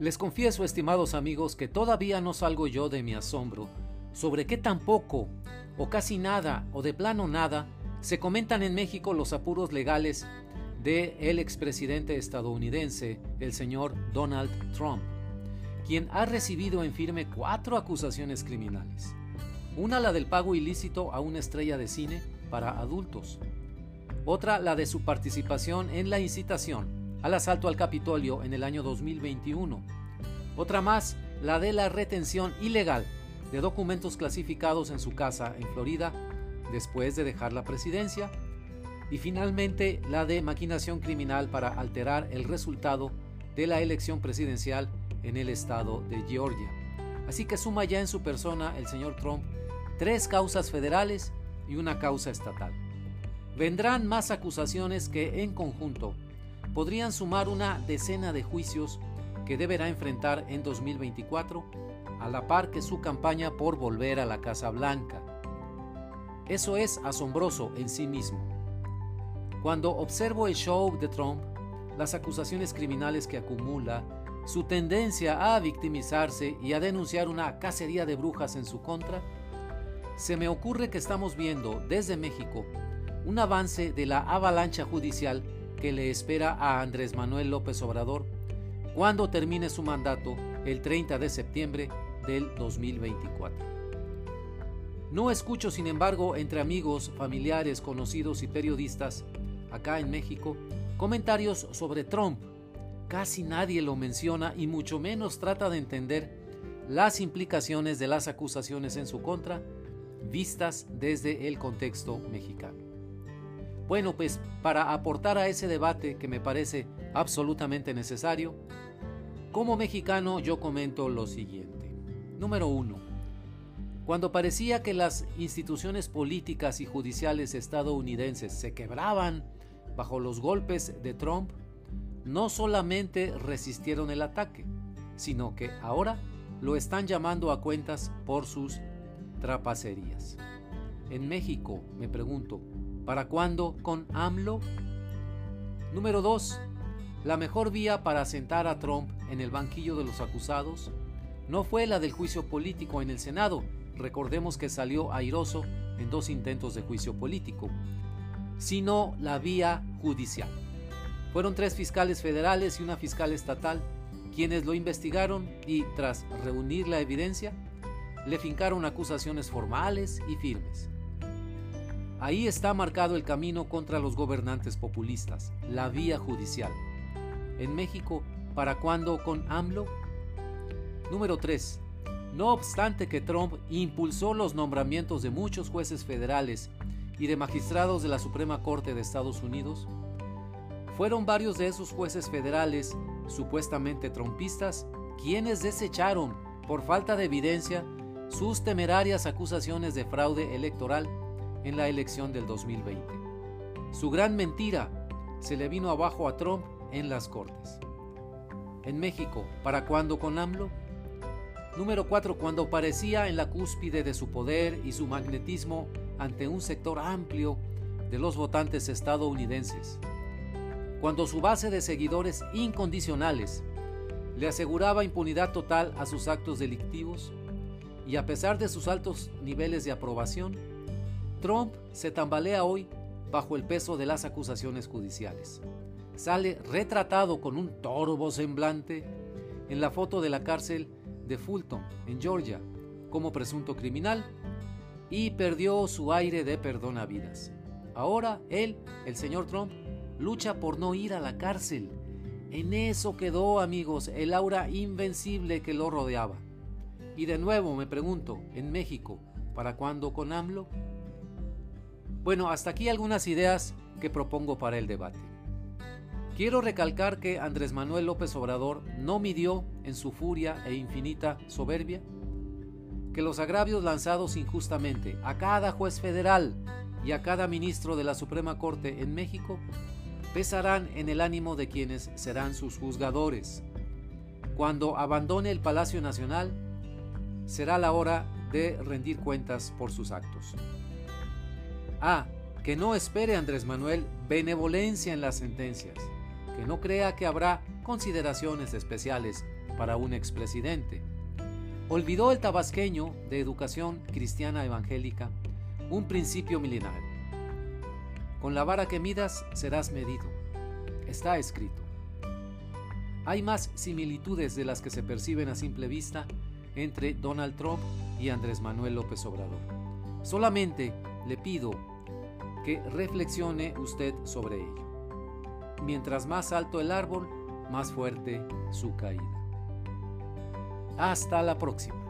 Les confieso, estimados amigos, que todavía no salgo yo de mi asombro sobre qué tan poco, o casi nada, o de plano nada, se comentan en México los apuros legales de el expresidente estadounidense, el señor Donald Trump, quien ha recibido en firme cuatro acusaciones criminales. Una la del pago ilícito a una estrella de cine para adultos. Otra la de su participación en la incitación al asalto al Capitolio en el año 2021. Otra más, la de la retención ilegal de documentos clasificados en su casa en Florida después de dejar la presidencia. Y finalmente la de maquinación criminal para alterar el resultado de la elección presidencial en el estado de Georgia. Así que suma ya en su persona el señor Trump tres causas federales y una causa estatal. Vendrán más acusaciones que en conjunto podrían sumar una decena de juicios que deberá enfrentar en 2024, a la par que su campaña por volver a la Casa Blanca. Eso es asombroso en sí mismo. Cuando observo el show de Trump, las acusaciones criminales que acumula, su tendencia a victimizarse y a denunciar una cacería de brujas en su contra, se me ocurre que estamos viendo desde México un avance de la avalancha judicial que le espera a Andrés Manuel López Obrador cuando termine su mandato el 30 de septiembre del 2024. No escucho, sin embargo, entre amigos, familiares, conocidos y periodistas, acá en México, comentarios sobre Trump. Casi nadie lo menciona y mucho menos trata de entender las implicaciones de las acusaciones en su contra vistas desde el contexto mexicano. Bueno, pues para aportar a ese debate que me parece absolutamente necesario, como mexicano yo comento lo siguiente. Número uno, cuando parecía que las instituciones políticas y judiciales estadounidenses se quebraban bajo los golpes de Trump, no solamente resistieron el ataque, sino que ahora lo están llamando a cuentas por sus trapacerías. En México, me pregunto, ¿Para cuándo con AMLO? Número 2. La mejor vía para sentar a Trump en el banquillo de los acusados no fue la del juicio político en el Senado, recordemos que salió airoso en dos intentos de juicio político, sino la vía judicial. Fueron tres fiscales federales y una fiscal estatal quienes lo investigaron y, tras reunir la evidencia, le fincaron acusaciones formales y firmes. Ahí está marcado el camino contra los gobernantes populistas, la vía judicial. En México, ¿para cuándo con AMLO? Número 3. No obstante que Trump impulsó los nombramientos de muchos jueces federales y de magistrados de la Suprema Corte de Estados Unidos, fueron varios de esos jueces federales, supuestamente trompistas, quienes desecharon, por falta de evidencia, sus temerarias acusaciones de fraude electoral en la elección del 2020. Su gran mentira se le vino abajo a Trump en las Cortes. En México, ¿para cuándo con AMLO? Número 4. Cuando parecía en la cúspide de su poder y su magnetismo ante un sector amplio de los votantes estadounidenses. Cuando su base de seguidores incondicionales le aseguraba impunidad total a sus actos delictivos y a pesar de sus altos niveles de aprobación, Trump se tambalea hoy bajo el peso de las acusaciones judiciales. Sale retratado con un torvo semblante en la foto de la cárcel de Fulton, en Georgia, como presunto criminal y perdió su aire de perdonavidas. Ahora él, el señor Trump, lucha por no ir a la cárcel. En eso quedó, amigos, el aura invencible que lo rodeaba. Y de nuevo me pregunto, en México, ¿para cuándo con AMLO? Bueno, hasta aquí algunas ideas que propongo para el debate. Quiero recalcar que Andrés Manuel López Obrador no midió en su furia e infinita soberbia que los agravios lanzados injustamente a cada juez federal y a cada ministro de la Suprema Corte en México pesarán en el ánimo de quienes serán sus juzgadores. Cuando abandone el Palacio Nacional, será la hora de rendir cuentas por sus actos. A. Que no espere Andrés Manuel benevolencia en las sentencias, que no crea que habrá consideraciones especiales para un expresidente. Olvidó el tabasqueño de educación cristiana evangélica un principio milenario. Con la vara que midas serás medido. Está escrito. Hay más similitudes de las que se perciben a simple vista entre Donald Trump y Andrés Manuel López Obrador. Solamente le pido que reflexione usted sobre ello. Mientras más alto el árbol, más fuerte su caída. Hasta la próxima.